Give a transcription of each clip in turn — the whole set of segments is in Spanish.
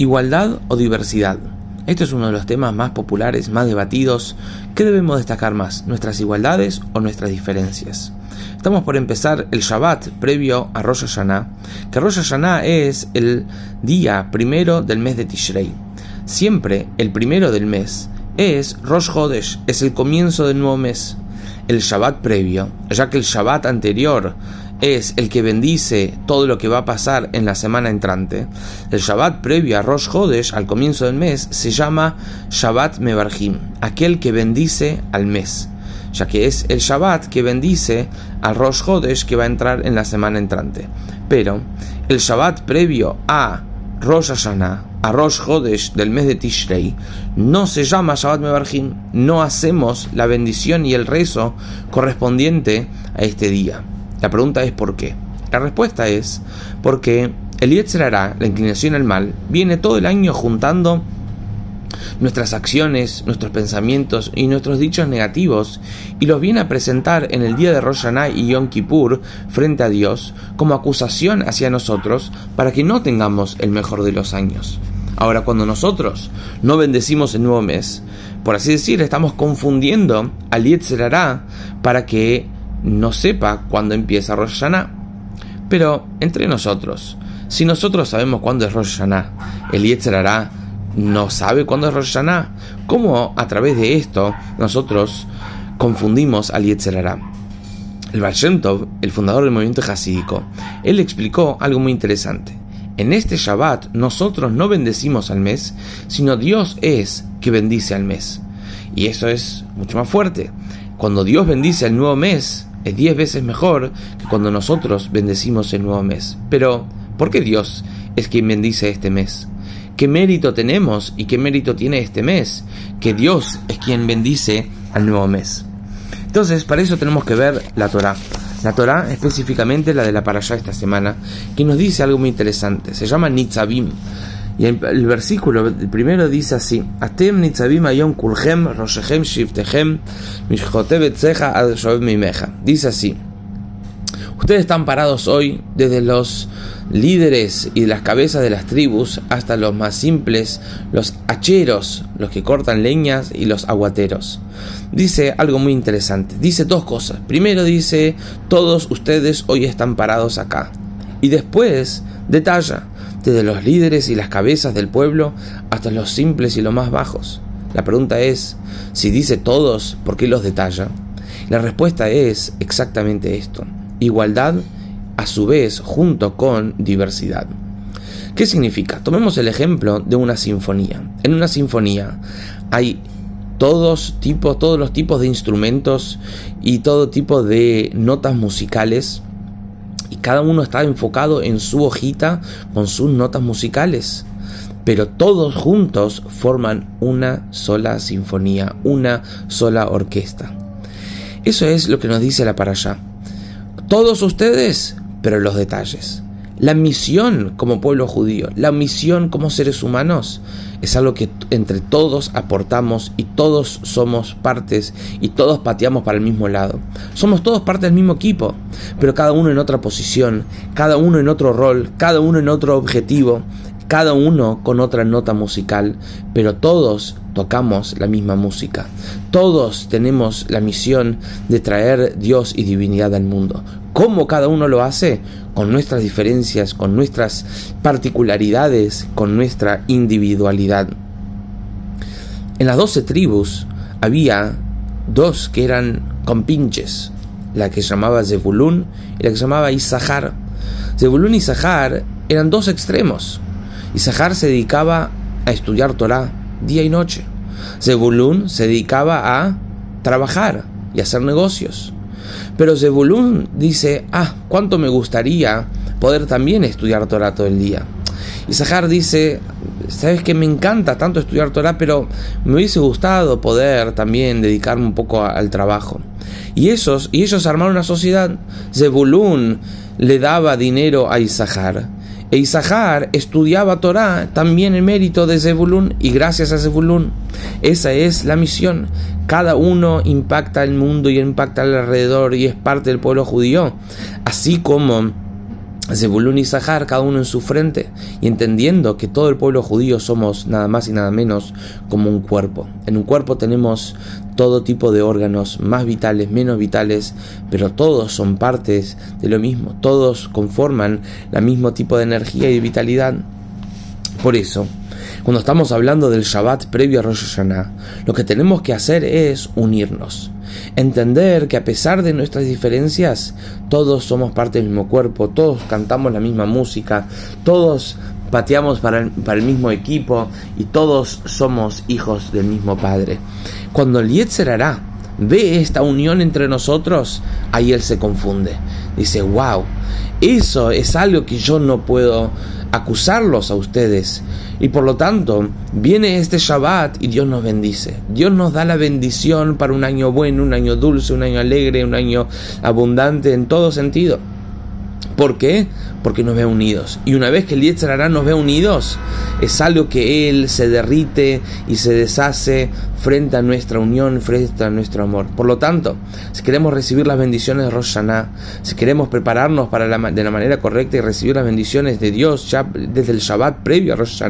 Igualdad o diversidad. Este es uno de los temas más populares, más debatidos. ¿Qué debemos destacar más? ¿Nuestras igualdades o nuestras diferencias? Estamos por empezar el Shabbat previo a Rosh Hashanah, que Rosh Hashanah es el día primero del mes de Tishrei. Siempre el primero del mes es Rosh Hodesh, es el comienzo del nuevo mes. El Shabbat previo, ya que el Shabbat anterior es el que bendice todo lo que va a pasar en la semana entrante. El Shabbat previo a Rosh Hodesh, al comienzo del mes, se llama Shabbat Mevarhim, aquel que bendice al mes, ya que es el Shabbat que bendice al Rosh Hodesh que va a entrar en la semana entrante. Pero el Shabbat previo a Rosh Hashanah, a Rosh Hodesh del mes de Tishrei, no se llama Shabbat Mevarhim, no hacemos la bendición y el rezo correspondiente a este día. La pregunta es ¿por qué? La respuesta es porque el Yetzerará, la inclinación al mal, viene todo el año juntando nuestras acciones, nuestros pensamientos y nuestros dichos negativos y los viene a presentar en el día de Rosh y Yom Kippur frente a Dios como acusación hacia nosotros para que no tengamos el mejor de los años. Ahora, cuando nosotros no bendecimos el nuevo mes, por así decir, estamos confundiendo al Yetzerará para que no sepa cuándo empieza Rosh Hashanah. Pero entre nosotros, si nosotros sabemos cuándo es Rosh Hashanah, el Yetzerará no sabe cuándo es Rosh Hashanah. ¿Cómo a través de esto nosotros confundimos al Yetzerará? El Baal el fundador del movimiento hasídico, él explicó algo muy interesante. En este Shabbat nosotros no bendecimos al mes, sino Dios es que bendice al mes. Y eso es mucho más fuerte. Cuando Dios bendice al nuevo mes, es diez veces mejor que cuando nosotros bendecimos el nuevo mes. Pero, ¿por qué Dios es quien bendice este mes? ¿Qué mérito tenemos y qué mérito tiene este mes? Que Dios es quien bendice al nuevo mes. Entonces, para eso tenemos que ver la Torah. La Torah, específicamente la de la Parashá esta semana, que nos dice algo muy interesante. Se llama Nitzavim. Y el, versículo primero dice así: Atem nitzavim ayom kulchem roshechem shiftechem Dice así: Ustedes están parados hoy desde los líderes y las cabezas de las tribus hasta los más simples, los hacheros, los que cortan leñas y los aguateros. Dice algo muy interesante. Dice dos cosas. Primero dice, todos ustedes hoy están parados acá. Y después detalla, desde los líderes y las cabezas del pueblo hasta los simples y los más bajos. La pregunta es, si dice todos, ¿por qué los detalla? La respuesta es exactamente esto. Igualdad a su vez junto con diversidad. ¿Qué significa? Tomemos el ejemplo de una sinfonía. En una sinfonía hay todos tipos, todos los tipos de instrumentos y todo tipo de notas musicales cada uno está enfocado en su hojita con sus notas musicales. Pero todos juntos forman una sola sinfonía, una sola orquesta. Eso es lo que nos dice la para allá. Todos ustedes, pero los detalles. La misión como pueblo judío, la misión como seres humanos, es algo que entre todos aportamos y todos somos partes y todos pateamos para el mismo lado. Somos todos parte del mismo equipo, pero cada uno en otra posición, cada uno en otro rol, cada uno en otro objetivo, cada uno con otra nota musical, pero todos tocamos la misma música. Todos tenemos la misión de traer Dios y divinidad al mundo. ¿Cómo cada uno lo hace? Con nuestras diferencias, con nuestras particularidades, con nuestra individualidad. En las doce tribus había dos que eran compinches, la que se llamaba Zebulún y la que se llamaba Isahar. Zebulún y Isahar eran dos extremos. Isahar se dedicaba a estudiar Torah día y noche. Zebulún se dedicaba a trabajar y hacer negocios. Pero Zebulún dice, ah, cuánto me gustaría poder también estudiar Torah todo el día. Y Zahar dice, sabes que me encanta tanto estudiar Torah, pero me hubiese gustado poder también dedicarme un poco al trabajo. Y, esos, y ellos armaron una sociedad. Zebulún le daba dinero a Isahar e estudiaba Torah también en mérito de Zebulun y gracias a Zebulun. Esa es la misión. Cada uno impacta el mundo y impacta alrededor y es parte del pueblo judío. Así como Zebulun y Zahar, cada uno en su frente, y entendiendo que todo el pueblo judío somos nada más y nada menos como un cuerpo. En un cuerpo tenemos todo tipo de órganos, más vitales, menos vitales, pero todos son partes de lo mismo, todos conforman el mismo tipo de energía y vitalidad. Por eso, cuando estamos hablando del Shabbat previo a Rosh Hashanah, lo que tenemos que hacer es unirnos. Entender que a pesar de nuestras diferencias, todos somos parte del mismo cuerpo, todos cantamos la misma música, todos pateamos para el, mismo equipo y todos somos hijos del mismo Padre. Cuando el Yetzer hará ve esta unión entre nosotros, ahí él se confunde. Dice, wow, eso es algo que yo no puedo acusarlos a ustedes. Y por lo tanto, viene este Shabbat y Dios nos bendice. Dios nos da la bendición para un año bueno, un año dulce, un año alegre, un año abundante en todo sentido. ¿Por qué? Porque nos ve unidos. Y una vez que el Yetzer nos ve unidos, es algo que Él se derrite y se deshace frente a nuestra unión, frente a nuestro amor. Por lo tanto, si queremos recibir las bendiciones de Rosh si queremos prepararnos para de la manera correcta y recibir las bendiciones de Dios ya desde el Shabbat previo a Rosh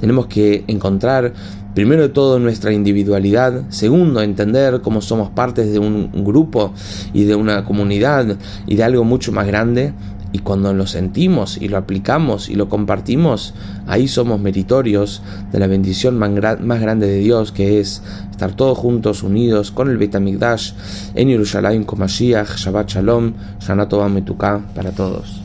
tenemos que encontrar Primero de todo nuestra individualidad, segundo entender cómo somos partes de un grupo y de una comunidad y de algo mucho más grande y cuando lo sentimos y lo aplicamos y lo compartimos, ahí somos meritorios de la bendición más, grande de Dios, que es estar todos juntos, unidos con el Beit HaMikdash en Yerushalayim con Shabbat Shalom, Shana Metuká para todos.